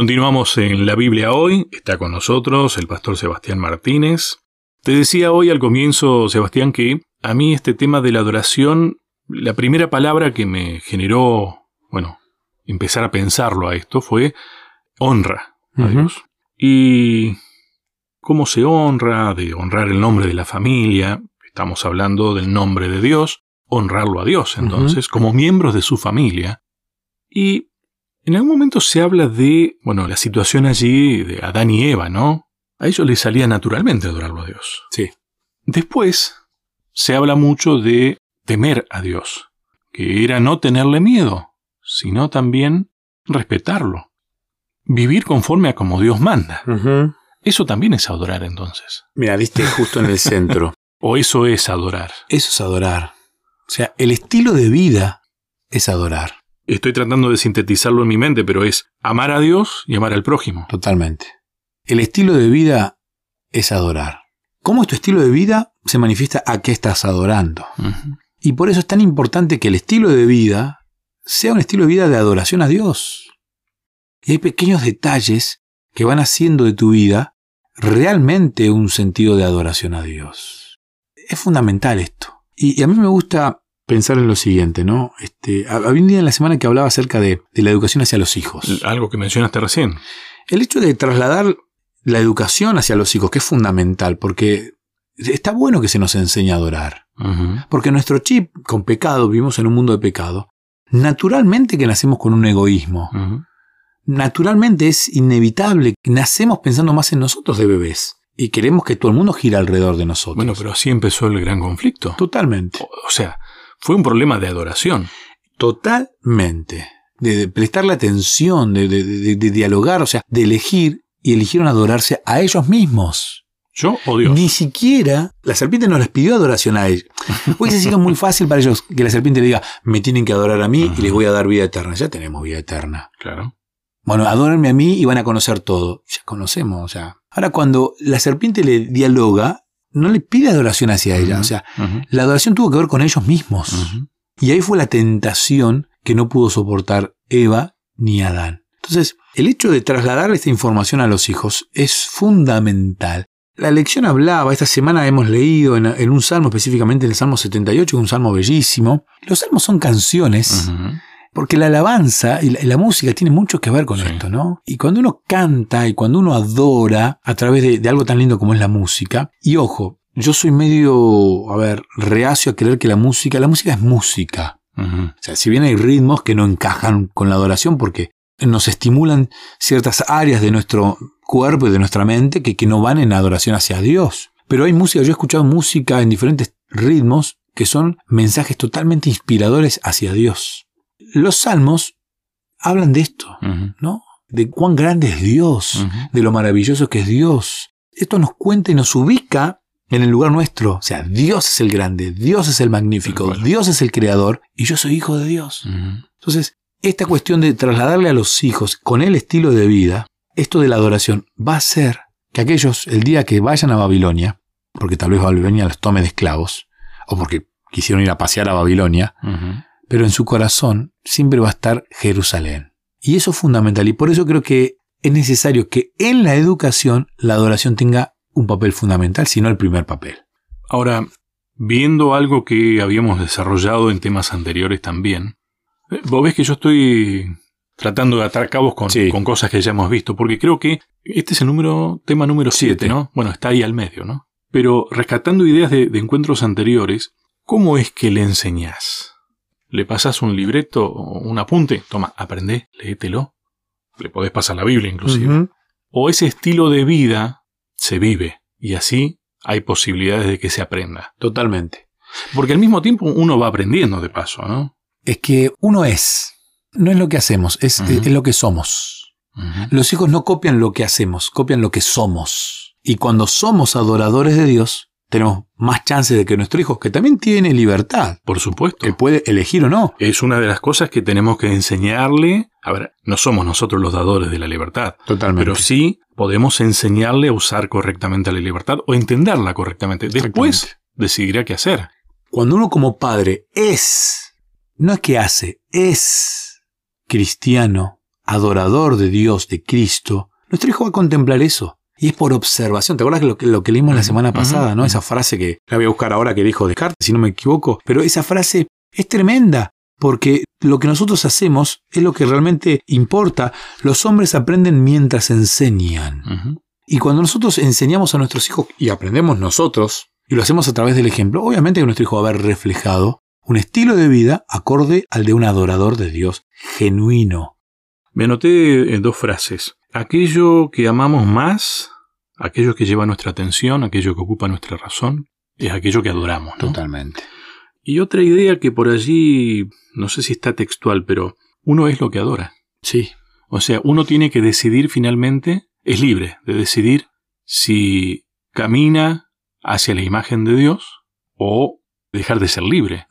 Continuamos en la Biblia hoy. Está con nosotros el pastor Sebastián Martínez. Te decía hoy al comienzo, Sebastián, que a mí este tema de la adoración, la primera palabra que me generó, bueno, empezar a pensarlo a esto fue honra a Dios. Y cómo se honra, de honrar el nombre de la familia, estamos hablando del nombre de Dios, honrarlo a Dios entonces, como miembros de su familia. Y en algún momento se habla de, bueno, la situación allí de Adán y Eva, ¿no? A ellos les salía naturalmente adorarlo a Dios. Sí. Después se habla mucho de temer a Dios, que era no tenerle miedo, sino también respetarlo. Vivir conforme a como Dios manda. Eso también es adorar entonces. Mira, viste justo en el centro. o eso es adorar. Eso es adorar. O sea, el estilo de vida es adorar. Estoy tratando de sintetizarlo en mi mente, pero es amar a Dios y amar al prójimo. Totalmente. El estilo de vida es adorar. ¿Cómo es tu estilo de vida? Se manifiesta a qué estás adorando. Y por eso es tan importante que el estilo de vida sea un estilo de vida de adoración a Dios. Y hay pequeños detalles que van haciendo de tu vida realmente un sentido de adoración a Dios. Es fundamental esto. Y, a mí me gusta pensar en lo siguiente, ¿no? Este, había un día en la semana que hablaba acerca de, la educación hacia los hijos. Algo que mencionaste recién. El hecho de trasladar la educación hacia los hijos, que es fundamental, porque está bueno que se nos enseñe a adorar. Porque nuestro chip con pecado, vivimos en un mundo de pecado, naturalmente que nacemos con un egoísmo. Naturalmente es inevitable, nacemos pensando más en nosotros de bebés. Y queremos que todo el mundo gire alrededor de nosotros. Bueno, pero así empezó el gran conflicto. Totalmente. o sea, fue un problema de adoración. Totalmente. De, prestarle atención, de, dialogar, o sea, de elegir y eligieron adorarse a ellos mismos. ¿Yo o Dios? Ni siquiera la serpiente no les pidió adoración a ellos. Hoy se sigue muy fácil para ellos que la serpiente le diga, me tienen que adorar a mí y les voy a dar vida eterna. Ya tenemos vida eterna. Claro. Bueno, adórenme a mí y van a conocer todo. Ya conocemos, o sea. Ahora, cuando la serpiente le dialoga, no le pide adoración hacia ella. O sea, la adoración tuvo que ver con ellos mismos. Y ahí fue la tentación que no pudo soportar Eva ni Adán. Entonces, el hecho de trasladar esta información a los hijos es fundamental. La lección hablaba, esta semana hemos leído en, un salmo, específicamente en el Salmo 78, que es un salmo bellísimo. Los salmos son canciones porque la alabanza y la, música tiene mucho que ver con esto, ¿no? Y cuando uno canta y cuando uno adora a través de, algo tan lindo como es la música, y ojo, yo soy medio, a ver, reacio a creer que la música, la música es música. O sea, si bien hay ritmos que no encajan con la adoración porque nos estimulan ciertas áreas de nuestro cuerpo y de nuestra mente que, que no van en adoración hacia Dios. Pero hay música, yo he escuchado música en diferentes ritmos que son mensajes totalmente inspiradores hacia Dios los salmos hablan de esto, ¿no? De cuán grande es Dios, de lo maravilloso que es Dios. Esto nos cuenta y nos ubica en el lugar nuestro. O sea, Dios es el grande, Dios es el magnífico, Dios es el creador y yo soy hijo de Dios. Entonces, esta cuestión de trasladarle a los hijos con el estilo de vida, esto de la adoración, va a hacer que aquellos, el día que vayan a Babilonia, porque tal vez Babilonia los tome de esclavos, o porque quisieron ir a pasear a Babilonia, pero en su corazón siempre va a estar Jerusalén. Y eso es fundamental y por eso creo que es necesario que en la educación la adoración tenga un papel fundamental, si no el primer papel. Ahora, viendo algo que habíamos desarrollado en temas anteriores también, eh, vos ves que yo estoy tratando de atar cabos con, con cosas que ya hemos visto, porque creo que este es el número, tema número 7, ¿no? Bueno, está ahí al medio, ¿no? Pero rescatando ideas de, de encuentros anteriores, ¿cómo es que le enseñás? Le pasas un libreto o un apunte, toma, aprende, léetelo. Le podés pasar la Biblia inclusive. O ese estilo de vida se vive y así hay posibilidades de que se aprenda. Totalmente. Porque al mismo tiempo uno va aprendiendo de paso, ¿no? Es que uno es, no es lo que hacemos, es, lo que somos. Los hijos no copian lo que hacemos, copian lo que somos. Y cuando somos adoradores de Dios, tenemos más chances de que nuestro hijo, que también tiene libertad, por supuesto, que puede elegir o no. Es una de las cosas que tenemos que enseñarle. A ver, no somos nosotros los dadores de la libertad. Totalmente. Pero sí podemos enseñarle a usar correctamente la libertad o entenderla correctamente. Después decidirá qué hacer. Cuando uno como padre es, no es que hace, es cristiano, adorador de Dios, de Cristo, nuestro hijo va a contemplar eso. Y es por observación. ¿Te acuerdas lo que, lo que leímos la semana pasada, no? Esa frase que la voy a buscar ahora que dijo Descartes, si no me equivoco. Pero esa frase es tremenda. Porque lo que nosotros hacemos es lo que realmente importa. Los hombres aprenden mientras enseñan. Y cuando nosotros enseñamos a nuestros hijos y aprendemos nosotros, y lo hacemos a través del ejemplo, obviamente que nuestro hijo va a haber reflejado un estilo de vida acorde al de un adorador de Dios genuino. Me anoté en dos frases. Aquello que amamos más, aquello que lleva nuestra atención, aquello que ocupa nuestra razón, es aquello que adoramos. Totalmente. Y otra idea que por allí, no sé si está textual, pero uno es lo que adora. Sí. O sea, uno tiene que decidir finalmente, es libre de decidir si camina hacia la imagen de Dios o dejar de ser libre.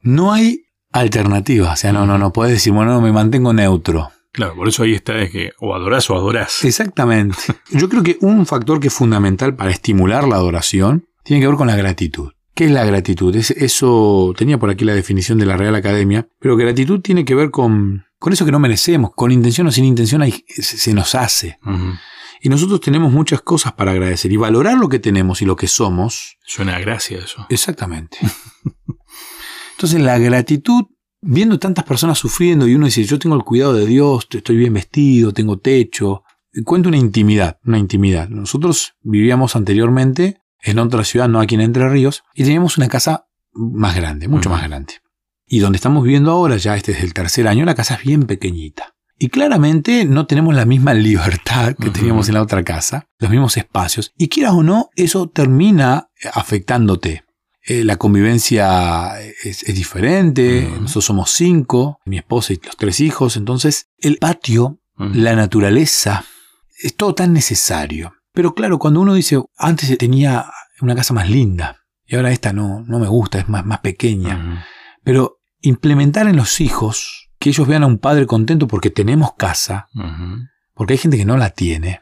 No hay alternativa. O sea, no, no, no puedes decir, bueno, me mantengo neutro. Claro, por eso ahí está es que o adorás o adorás. Exactamente. Yo creo que un factor que es fundamental para estimular la adoración tiene que ver con la gratitud. ¿Qué es la gratitud? Es, eso tenía por aquí la definición de la Real Academia, pero gratitud tiene que ver con, con eso que no merecemos, con intención o sin intención se, nos hace. Y nosotros tenemos muchas cosas para agradecer y valorar lo que tenemos y lo que somos. Suena a gracia eso. Exactamente. Entonces la gratitud, viendo tantas personas sufriendo y uno dice, yo tengo el cuidado de Dios, estoy bien vestido, tengo techo, cuenta una intimidad, una intimidad. Nosotros vivíamos anteriormente en otra ciudad, no aquí en Entre Ríos, y teníamos una casa más grande, mucho más grande. Y donde estamos viviendo ahora, ya este es el tercer año, la casa es bien pequeñita. Y claramente no tenemos la misma libertad que teníamos en la otra casa, los mismos espacios. Y quieras o no, eso termina afectándote. Eh, la convivencia es, diferente, nosotros somos cinco, mi esposa y los tres hijos, entonces el patio, la naturaleza, es todo tan necesario. Pero claro, cuando uno dice, antes tenía una casa más linda y ahora esta no, no me gusta, es más, más pequeña. Pero implementar en los hijos que ellos vean a un padre contento porque tenemos casa, porque hay gente que no la tiene.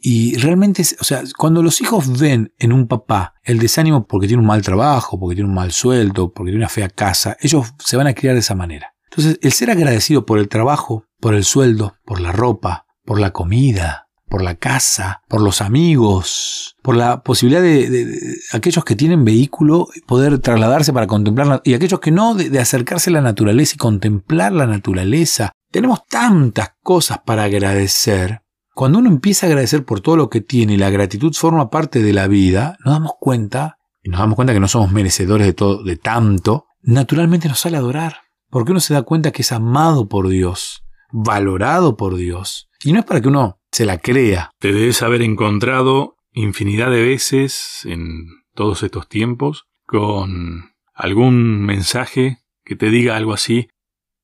Y realmente, o sea, cuando los hijos ven en un papá el desánimo porque tiene un mal trabajo, porque tiene un mal sueldo, porque tiene una fea casa, ellos se van a criar de esa manera. Entonces, el ser agradecido por el trabajo, por el sueldo, por la ropa, por la comida, por la casa, por los amigos, por la posibilidad de, aquellos que tienen vehículo poder trasladarse para contemplar, y aquellos que no, de, acercarse a la naturaleza y contemplar la naturaleza. Tenemos tantas cosas para agradecer. Cuando uno empieza a agradecer por todo lo que tiene y la gratitud forma parte de la vida, nos damos cuenta, y nos damos cuenta que no somos merecedores de todo, de tanto, naturalmente nos sale a adorar. Porque uno se da cuenta que es amado por Dios, valorado por Dios. Y no es para que uno se la crea. Te debes haber encontrado infinidad de veces en todos estos tiempos con algún mensaje que te diga algo así.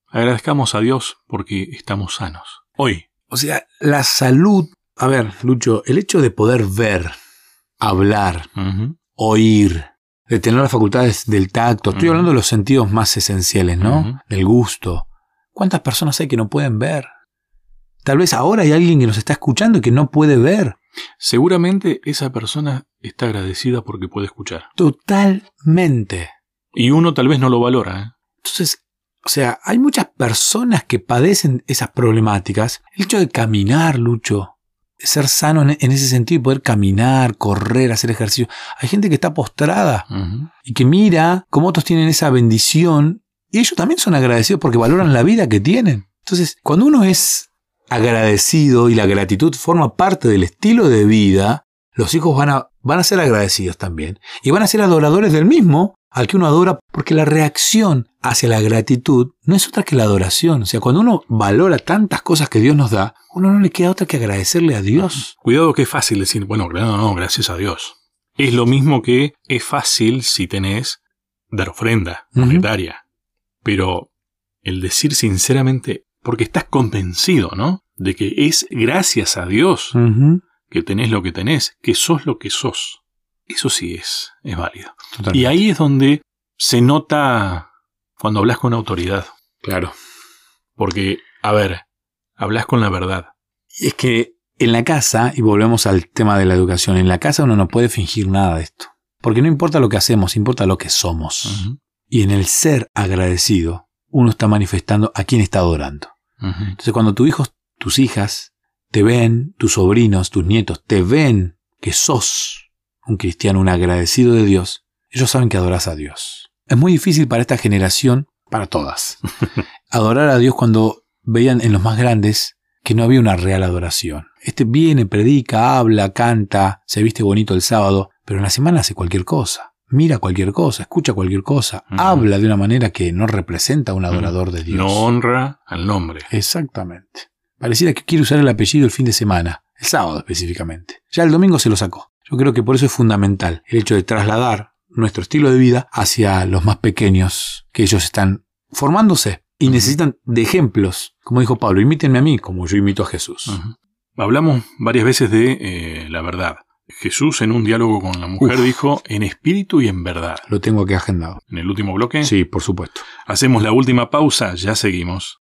Agradezcamos a Dios porque estamos sanos. Hoy. O sea, la salud. A ver, Lucho, el hecho de poder ver, hablar, oír, de tener las facultades del tacto, estoy hablando de los sentidos más esenciales, ¿no? Del gusto. ¿Cuántas personas hay que no pueden ver? Tal vez ahora hay alguien que nos está escuchando y que no puede ver. Seguramente esa persona está agradecida porque puede escuchar. Totalmente. Y uno tal vez no lo valora. ¿eh? Entonces, o sea, hay muchas personas que padecen esas problemáticas. El hecho de caminar, Lucho, ser sano en, ese sentido y poder caminar, correr, hacer ejercicio. Hay gente que está postrada y que mira cómo otros tienen esa bendición y ellos también son agradecidos porque valoran la vida que tienen. Entonces, cuando uno es agradecido y la gratitud forma parte del estilo de vida, los hijos van a, van a ser agradecidos también y van a ser adoradores del mismo al que uno adora, porque la reacción hacia la gratitud no es otra que la adoración. O sea, cuando uno valora tantas cosas que Dios nos da, uno no le queda otra que agradecerle a Dios. Cuidado que es fácil decir, bueno, no, no, gracias a Dios. Es lo mismo que es fácil si tenés dar ofrenda monetaria. Pero el decir sinceramente, porque estás convencido, ¿no? De que es gracias a Dios que tenés lo que tenés, que sos lo que sos. Eso sí es, es válido. Y ahí es donde se nota cuando hablas con autoridad. Claro. Porque, a ver, hablas con la verdad. Y es que en la casa, y volvemos al tema de la educación, en la casa uno no puede fingir nada de esto. Porque no importa lo que hacemos, importa lo que somos. Y en el ser agradecido, uno está manifestando a quien está adorando. Entonces cuando tus hijos, tus hijas, te ven, tus sobrinos, tus nietos, te ven que sos un cristiano, un agradecido de Dios, ellos saben que adoras a Dios. Es muy difícil para esta generación, para todas, adorar a Dios cuando veían en los más grandes que no había una real adoración. Este viene, predica, habla, canta, se viste bonito el sábado, pero en la semana hace cualquier cosa. Mira cualquier cosa, escucha cualquier cosa, habla de una manera que no representa a un adorador de Dios. No honra al nombre. Exactamente. Pareciera que quiere usar el apellido el fin de semana, el sábado específicamente. Ya el domingo se lo sacó. Yo creo que por eso es fundamental el hecho de trasladar nuestro estilo de vida hacia los más pequeños, que ellos están formándose y necesitan de ejemplos. Como dijo Pablo, imítenme a mí como yo imito a Jesús. Hablamos varias veces de eh, la verdad. Jesús en un diálogo con la mujer dijo en espíritu y en verdad. Lo tengo aquí agendado. En el último bloque. Sí, por supuesto. Hacemos la última pausa, ya seguimos.